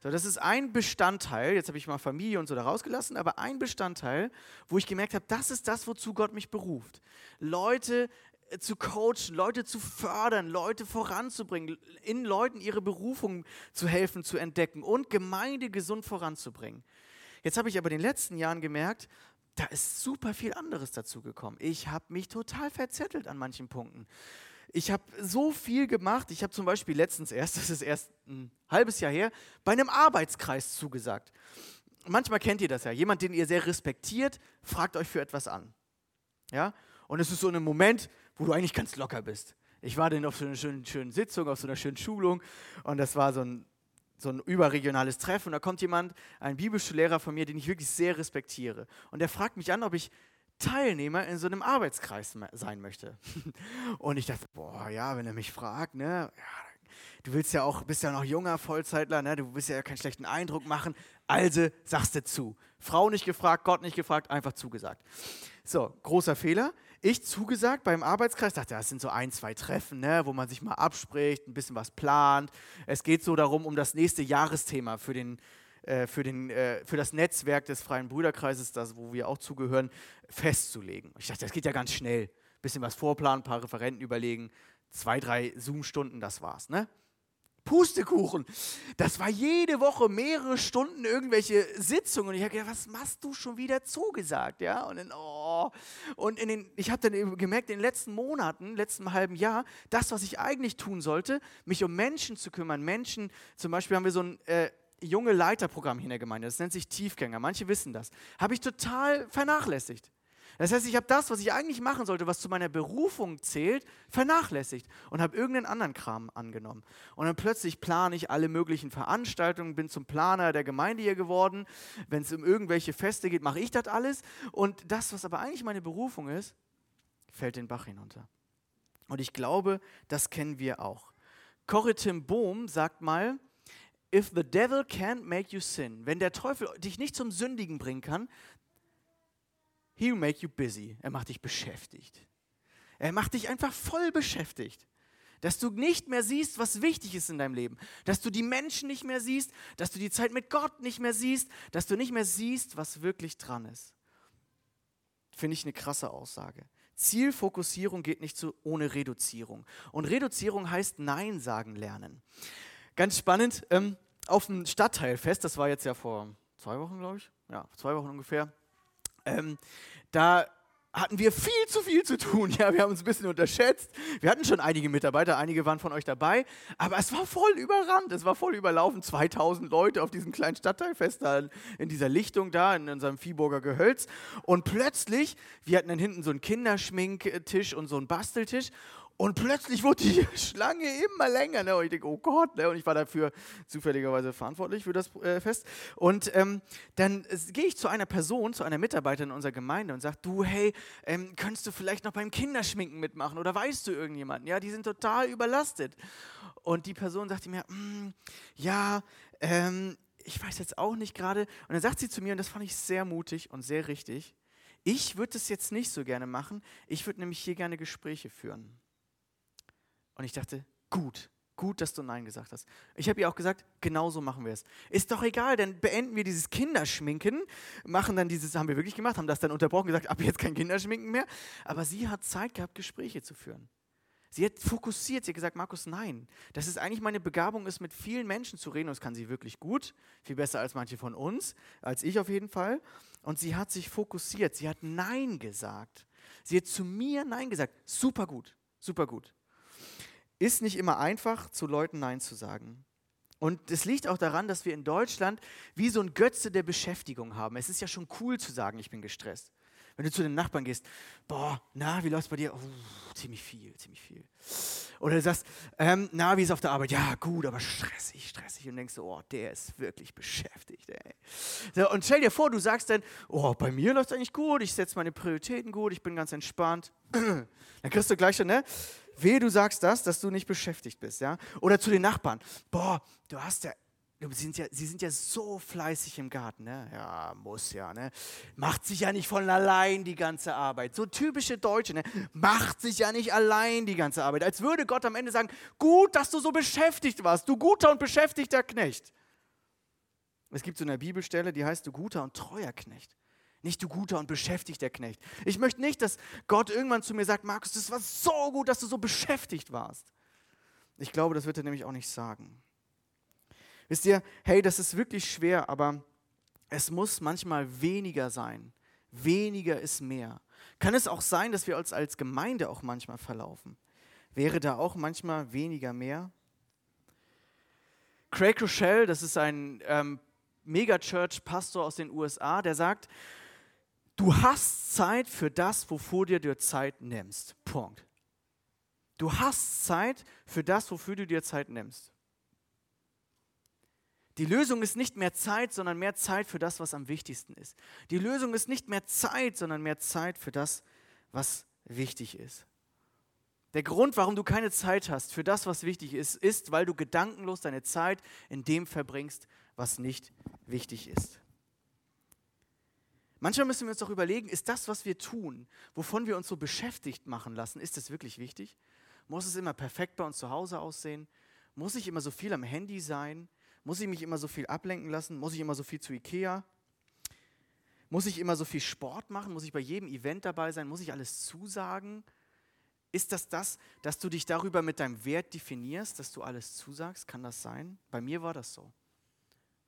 So, das ist ein Bestandteil, jetzt habe ich mal Familie und so da rausgelassen, aber ein Bestandteil, wo ich gemerkt habe, das ist das, wozu Gott mich beruft. Leute zu coachen, Leute zu fördern, Leute voranzubringen, in Leuten ihre Berufung zu helfen, zu entdecken und Gemeinde gesund voranzubringen. Jetzt habe ich aber in den letzten Jahren gemerkt, da ist super viel anderes dazu gekommen. Ich habe mich total verzettelt an manchen Punkten. Ich habe so viel gemacht. Ich habe zum Beispiel letztens erst, *laughs* das ist erst ein halbes Jahr her, bei einem Arbeitskreis zugesagt. Manchmal kennt ihr das ja. Jemand, den ihr sehr respektiert, fragt euch für etwas an. Ja? Und es ist so ein Moment, wo du eigentlich ganz locker bist. Ich war dann auf so einer schönen, schönen Sitzung, auf so einer schönen Schulung und das war so ein, so ein überregionales Treffen. Und da kommt jemand, ein Bibelschullehrer von mir, den ich wirklich sehr respektiere. Und der fragt mich an, ob ich Teilnehmer in so einem Arbeitskreis sein möchte. *laughs* Und ich dachte, boah, ja, wenn er mich fragt, ne, ja, du willst ja auch, bist ja noch junger Vollzeitler, ne, du willst ja keinen schlechten Eindruck machen, also sagst du zu. Frau nicht gefragt, Gott nicht gefragt, einfach zugesagt. So, großer Fehler. Ich zugesagt beim Arbeitskreis, dachte, das sind so ein, zwei Treffen, ne, wo man sich mal abspricht, ein bisschen was plant. Es geht so darum, um das nächste Jahresthema für, den, äh, für, den, äh, für das Netzwerk des Freien Brüderkreises, das, wo wir auch zugehören, festzulegen. Ich dachte, das geht ja ganz schnell. Ein bisschen was vorplanen, ein paar Referenten überlegen, zwei, drei Zoom-Stunden, das war's. Ne? Pustekuchen. Das war jede Woche mehrere Stunden irgendwelche Sitzungen. Und ich habe gedacht, was machst du schon wieder zugesagt? Ja? Und, dann, oh. und in den, ich habe dann gemerkt, in den letzten Monaten, letzten halben Jahr, das, was ich eigentlich tun sollte, mich um Menschen zu kümmern. Menschen, zum Beispiel haben wir so ein äh, junge Leiterprogramm hier in der Gemeinde, das nennt sich Tiefgänger. Manche wissen das. Habe ich total vernachlässigt. Das heißt, ich habe das, was ich eigentlich machen sollte, was zu meiner Berufung zählt, vernachlässigt und habe irgendeinen anderen Kram angenommen. Und dann plötzlich plane ich alle möglichen Veranstaltungen, bin zum Planer der Gemeinde hier geworden. Wenn es um irgendwelche Feste geht, mache ich das alles. Und das, was aber eigentlich meine Berufung ist, fällt den Bach hinunter. Und ich glaube, das kennen wir auch. Corrie Bohm sagt mal, If the devil can't make you sin, wenn der Teufel dich nicht zum Sündigen bringen kann, He will make you busy. Er macht dich beschäftigt. Er macht dich einfach voll beschäftigt. Dass du nicht mehr siehst, was wichtig ist in deinem Leben. Dass du die Menschen nicht mehr siehst. Dass du die Zeit mit Gott nicht mehr siehst. Dass du nicht mehr siehst, was wirklich dran ist. Finde ich eine krasse Aussage. Zielfokussierung geht nicht so ohne Reduzierung. Und Reduzierung heißt Nein sagen lernen. Ganz spannend, ähm, auf dem Stadtteilfest, das war jetzt ja vor zwei Wochen, glaube ich, ja, zwei Wochen ungefähr, ähm, da hatten wir viel zu viel zu tun. *laughs* Ja, wir haben uns ein bisschen unterschätzt. Wir hatten schon einige Mitarbeiter, einige waren von euch dabei, aber es war voll überrannt, es war voll überlaufen. 2000 Leute auf diesem kleinen Stadtteilfest da in dieser Lichtung da in unserem Viehburger Gehölz. Und plötzlich, wir hatten dann hinten so einen Kinderschminktisch und so einen Basteltisch und plötzlich wurde die *laughs* Schlange immer länger. Ne? Und ich denke, oh Gott. Ne? Und ich war dafür zufälligerweise verantwortlich für das äh, Fest. Und ähm, dann äh, gehe ich zu einer Person, zu einer Mitarbeiterin unserer Gemeinde und sage, du, hey, ähm, könntest du vielleicht noch beim Kinderschminken mitmachen? Oder weißt du irgendjemanden? Ja, die sind total überlastet. Und die Person sagte mir, mm, ja, ähm, ich weiß jetzt auch nicht gerade. Und dann sagt sie zu mir, und das fand ich sehr mutig und sehr richtig, ich würde es jetzt nicht so gerne machen. Ich würde nämlich hier gerne Gespräche führen. Und ich dachte, gut, gut, dass du Nein gesagt hast. Ich habe ihr auch gesagt, genau so machen wir es. Ist doch egal, dann beenden wir dieses Kinderschminken, machen dann dieses, haben wir wirklich gemacht, haben das dann unterbrochen, gesagt, ab jetzt kein Kinderschminken mehr. Aber sie hat Zeit gehabt, Gespräche zu führen. Sie hat fokussiert, sie hat gesagt, Markus, nein, das ist eigentlich meine Begabung, ist mit vielen Menschen zu reden und das kann sie wirklich gut, viel besser als manche von uns, als ich auf jeden Fall. Und sie hat sich fokussiert, sie hat Nein gesagt. Sie hat zu mir Nein gesagt. Super gut, super gut ist nicht immer einfach, zu Leuten Nein zu sagen. Und es liegt auch daran, dass wir in Deutschland wie so ein Götze der Beschäftigung haben. Es ist ja schon cool zu sagen, ich bin gestresst. Wenn du zu den Nachbarn gehst, boah, na, wie läuft's bei dir? Oh, ziemlich viel, ziemlich viel. Oder du sagst, ähm, na, wie ist auf der Arbeit? Ja, gut, aber stressig, stressig. Und denkst du, oh, der ist wirklich beschäftigt, ey. So, und stell dir vor, du sagst dann, oh, bei mir läuft es eigentlich gut, ich setze meine Prioritäten gut, ich bin ganz entspannt. *clears throat* dann kriegst du gleich schon, ne? Wehe, du sagst das, dass du nicht beschäftigt bist, ja? Oder zu den Nachbarn. Boah, du hast ja Sie sind, ja, sie sind ja so fleißig im Garten, ne? Ja, muss ja, ne? Macht sich ja nicht von allein die ganze Arbeit. So typische Deutsche, ne? Macht sich ja nicht allein die ganze Arbeit. Als würde Gott am Ende sagen: Gut, dass du so beschäftigt warst, du guter und beschäftigter Knecht. Es gibt so eine Bibelstelle, die heißt: Du guter und treuer Knecht. Nicht du guter und beschäftigter Knecht. Ich möchte nicht, dass Gott irgendwann zu mir sagt, Markus, das war so gut, dass du so beschäftigt warst. Ich glaube, das wird er nämlich auch nicht sagen. Wisst ihr, hey, das ist wirklich schwer, aber es muss manchmal weniger sein. Weniger ist mehr. Kann es auch sein, dass wir uns als Gemeinde auch manchmal verlaufen? Wäre da auch manchmal weniger mehr? Craig Rochelle, das ist ein ähm, Megachurch-Pastor aus den USA, der sagt, Du hast Zeit für das, wovor du dir Zeit nimmst. Punkt. Du hast Zeit für das, wofür du dir Zeit nimmst. Die Lösung ist nicht mehr Zeit, sondern mehr Zeit für das, was am wichtigsten ist. Die Lösung ist nicht mehr Zeit, sondern mehr Zeit für das, was wichtig ist. Der Grund, warum du keine Zeit hast für das, was wichtig ist, ist, weil du gedankenlos deine Zeit in dem verbringst, was nicht wichtig ist. Manchmal müssen wir uns doch überlegen, ist das, was wir tun, wovon wir uns so beschäftigt machen lassen, ist das wirklich wichtig? Muss es immer perfekt bei uns zu Hause aussehen? Muss ich immer so viel am Handy sein? Muss ich mich immer so viel ablenken lassen? Muss ich immer so viel zu Ikea? Muss ich immer so viel Sport machen? Muss ich bei jedem Event dabei sein? Muss ich alles zusagen? Ist das das, dass du dich darüber mit deinem Wert definierst, dass du alles zusagst? Kann das sein? Bei mir war das so.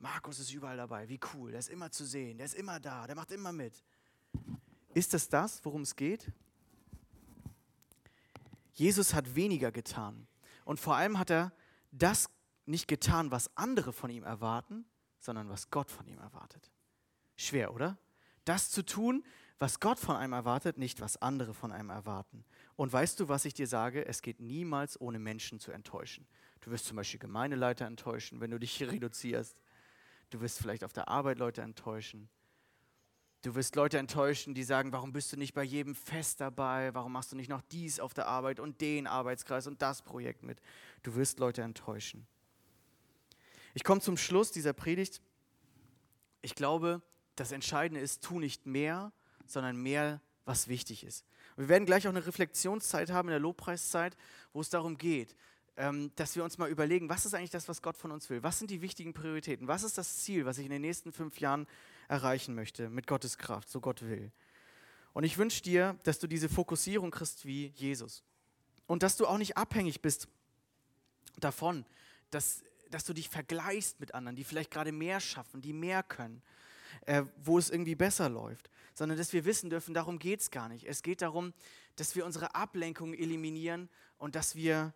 Markus ist überall dabei, wie cool, der ist immer zu sehen, der ist immer da, der macht immer mit. Ist das das, worum es geht? Jesus hat weniger getan. Und vor allem hat er das nicht getan, was andere von ihm erwarten, sondern was Gott von ihm erwartet. Schwer, oder? Das zu tun, was Gott von einem erwartet, nicht was andere von einem erwarten. Und weißt du, was ich dir sage? Es geht niemals ohne Menschen zu enttäuschen. Du wirst zum Beispiel Gemeindeleiter enttäuschen, wenn du dich *laughs* reduzierst. Du wirst vielleicht auf der Arbeit Leute enttäuschen. Du wirst Leute enttäuschen, die sagen, warum bist du nicht bei jedem Fest dabei? Warum machst du nicht noch dies auf der Arbeit und den Arbeitskreis und das Projekt mit? Du wirst Leute enttäuschen. Ich komme zum Schluss dieser Predigt. Ich glaube, das Entscheidende ist, tu nicht mehr, sondern mehr, was wichtig ist. Wir werden gleich auch eine Reflexionszeit haben in der Lobpreiszeit, wo es darum geht, dass wir uns mal überlegen, was ist eigentlich das, was Gott von uns will? Was sind die wichtigen Prioritäten? Was ist das Ziel, was ich in den nächsten fünf Jahren erreichen möchte mit Gottes Kraft, so Gott will? Und ich wünsche dir, dass du diese Fokussierung kriegst wie Jesus. Und dass du auch nicht abhängig bist davon, dass, dass du dich vergleichst mit anderen, die vielleicht gerade mehr schaffen, die mehr können. äh, wo es irgendwie besser läuft, sondern dass wir wissen dürfen, darum geht es gar nicht. Es geht darum, dass wir unsere Ablenkung eliminieren und dass wir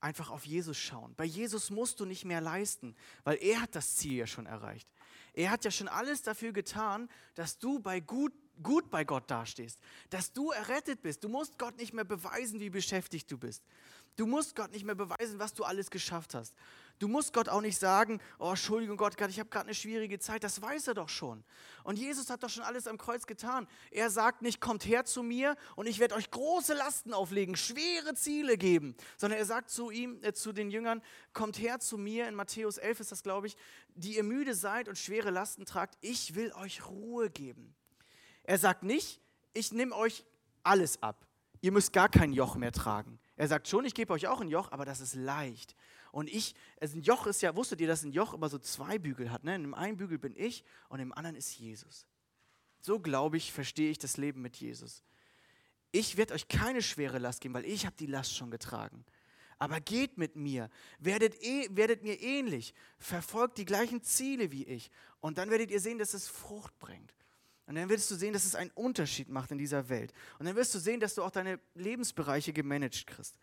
einfach auf Jesus schauen. Bei Jesus musst du nicht mehr leisten, weil er hat das Ziel ja schon erreicht. Er hat ja schon alles dafür getan, dass du bei gut, gut bei Gott dastehst, dass du errettet bist. Du musst Gott nicht mehr beweisen, wie beschäftigt du bist. Du musst Gott nicht mehr beweisen, was du alles geschafft hast. Du musst Gott auch nicht sagen, oh, Entschuldigung Gott, ich habe gerade eine schwierige Zeit. Das weiß er doch schon. Und Jesus hat doch schon alles am Kreuz getan. Er sagt nicht, kommt her zu mir und ich werde euch große Lasten auflegen, schwere Ziele geben, sondern er sagt zu ihm, äh, zu den Jüngern, kommt her zu mir. In Matthäus 11 ist das, glaube ich, die ihr müde seid und schwere Lasten tragt. Ich will euch Ruhe geben. Er sagt nicht, ich nehme euch alles ab. Ihr müsst gar kein Joch mehr tragen. Er sagt schon, ich gebe euch auch ein Joch, aber das ist leicht. Und ich, also ein Joch ist ja, wusstet ihr, dass ein Joch immer so zwei Bügel hat? Ne? In dem einen Bügel bin ich und im anderen ist Jesus. So glaube ich, verstehe ich das Leben mit Jesus. Ich werde euch keine schwere Last geben, weil ich habe die Last schon getragen. Aber geht mit mir, werdet, eh, werdet mir ähnlich, verfolgt die gleichen Ziele wie ich. Und dann werdet ihr sehen, dass es Frucht bringt. Und dann wirst du sehen, dass es einen Unterschied macht in dieser Welt. Und dann wirst du sehen, dass du auch deine Lebensbereiche gemanagt kriegst.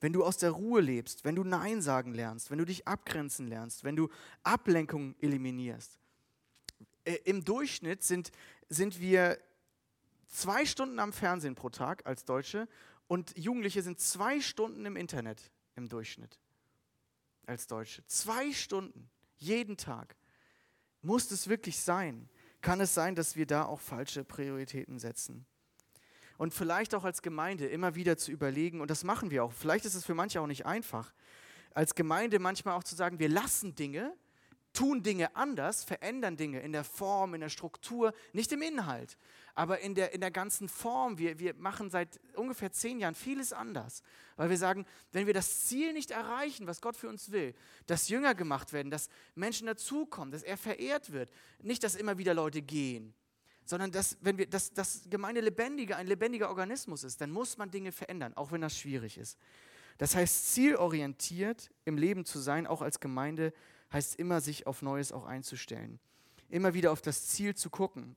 Wenn du aus der Ruhe lebst, wenn du Nein sagen lernst, wenn du dich abgrenzen lernst, wenn du Ablenkung eliminierst. Äh, Im Durchschnitt sind, sind wir zwei Stunden am Fernsehen pro Tag als Deutsche und Jugendliche sind zwei Stunden im Internet im Durchschnitt als Deutsche. Zwei Stunden jeden Tag. Muss es wirklich sein? Kann es sein, dass wir da auch falsche Prioritäten setzen. Und vielleicht auch als Gemeinde immer wieder zu überlegen, und das machen wir auch, vielleicht ist es für manche auch nicht einfach, als Gemeinde manchmal auch zu sagen, wir lassen Dinge, tun Dinge anders, verändern Dinge in der Form, in der Struktur, nicht im Inhalt, aber in der, in der ganzen Form. Wir, wir machen seit ungefähr zehn Jahren vieles anders, weil wir sagen, wenn wir das Ziel nicht erreichen, was Gott für uns will, dass Jünger gemacht werden, dass Menschen dazukommen, dass er verehrt wird, nicht, dass immer wieder Leute gehen, sondern dass, wenn wir, dass, dass Gemeinde lebendiger, ein lebendiger Organismus ist, dann muss man Dinge verändern, auch wenn das schwierig ist. Das heißt, zielorientiert im Leben zu sein, auch als Gemeinde, heißt immer, sich auf Neues auch einzustellen. Immer wieder auf das Ziel zu gucken.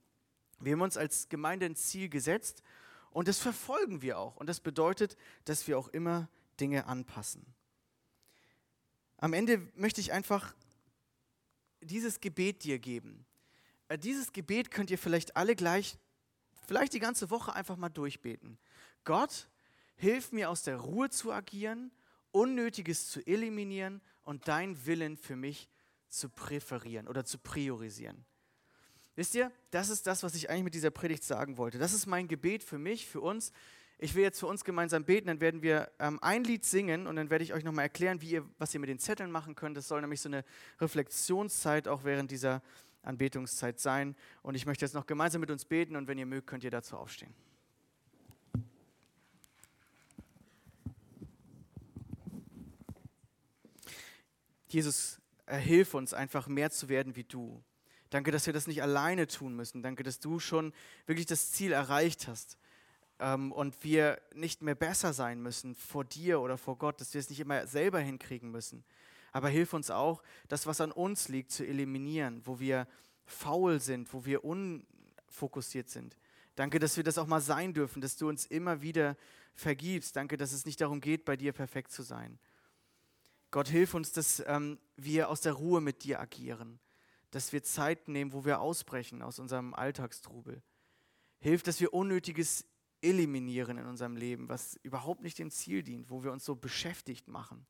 Wir haben uns als Gemeinde ein Ziel gesetzt und das verfolgen wir auch. Und das bedeutet, dass wir auch immer Dinge anpassen. Am Ende möchte ich einfach dieses Gebet dir geben. Äh, dieses Gebet könnt ihr vielleicht alle gleich, vielleicht die ganze Woche einfach mal durchbeten. Gott, hilf mir aus der Ruhe zu agieren, Unnötiges zu eliminieren und dein Willen für mich zu präferieren oder zu priorisieren. Wisst ihr, das ist das, was ich eigentlich mit dieser Predigt sagen wollte. Das ist mein Gebet für mich, für uns. Ich will jetzt für uns gemeinsam beten, dann werden wir ähm, ein Lied singen und dann werde ich euch nochmal erklären, wie ihr, was ihr mit den Zetteln machen könnt. Das soll nämlich so eine Reflexionszeit auch während dieser Anbetungszeit sein. Und ich möchte jetzt noch gemeinsam mit uns beten und wenn ihr mögt, könnt ihr dazu aufstehen. Jesus, hilf uns einfach mehr zu werden wie du. Danke, dass wir das nicht alleine tun müssen. Danke, dass du schon wirklich das Ziel erreicht hast ähm, und wir nicht mehr besser sein müssen vor dir oder vor Gott, dass wir es nicht immer selber hinkriegen müssen. Aber hilf uns auch, das, was an uns liegt, zu eliminieren, wo wir faul sind, wo wir unfokussiert sind. Danke, dass wir das auch mal sein dürfen, dass du uns immer wieder vergibst. Danke, dass es nicht darum geht, bei dir perfekt zu sein. Gott, hilf uns, dass ähm, wir aus der Ruhe mit dir agieren, dass wir Zeit nehmen, wo wir ausbrechen aus unserem Alltagstrubel. Hilf, dass wir Unnötiges eliminieren in unserem Leben, was überhaupt nicht dem Ziel dient, wo wir uns so beschäftigt machen.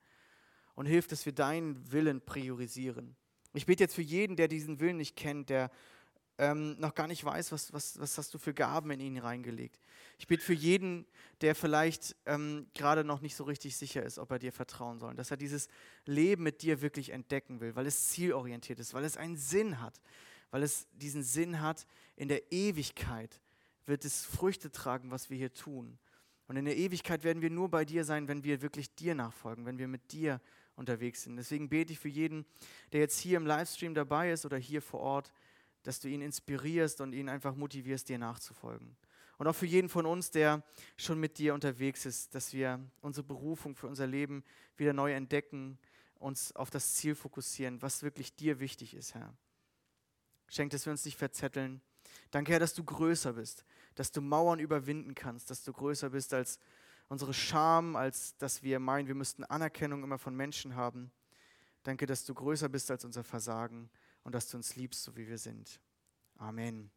Und hilf, dass wir deinen Willen priorisieren. Ich bete jetzt für jeden, der diesen Willen nicht kennt, der ähm, noch gar nicht weiß, was, was, was hast du für Gaben in ihn reingelegt. Ich bete für jeden, der vielleicht ähm, gerade noch nicht so richtig sicher ist, ob er dir vertrauen soll, dass er dieses Leben mit dir wirklich entdecken will, weil es zielorientiert ist, weil es einen Sinn hat, weil es diesen Sinn hat, in der Ewigkeit wird es Früchte tragen, was wir hier tun. Und in der Ewigkeit werden wir nur bei dir sein, wenn wir wirklich dir nachfolgen, wenn wir mit dir unterwegs sind. Deswegen bete ich für jeden, der jetzt hier im Livestream dabei ist oder hier vor Ort, dass du ihn inspirierst und ihn einfach motivierst, dir nachzufolgen. Und auch für jeden von uns, der schon mit dir unterwegs ist, dass wir unsere Berufung für unser Leben wieder neu entdecken, uns auf das Ziel fokussieren, was wirklich dir wichtig ist, Herr. Schenk, dass wir uns nicht verzetteln. Danke, Herr, dass du größer bist, dass du Mauern überwinden kannst, dass du größer bist als unsere Scham, als dass wir meinen, wir müssten Anerkennung immer von Menschen haben. Danke, dass du größer bist als unser Versagen und dass du uns liebst, so wie wir sind. Amen.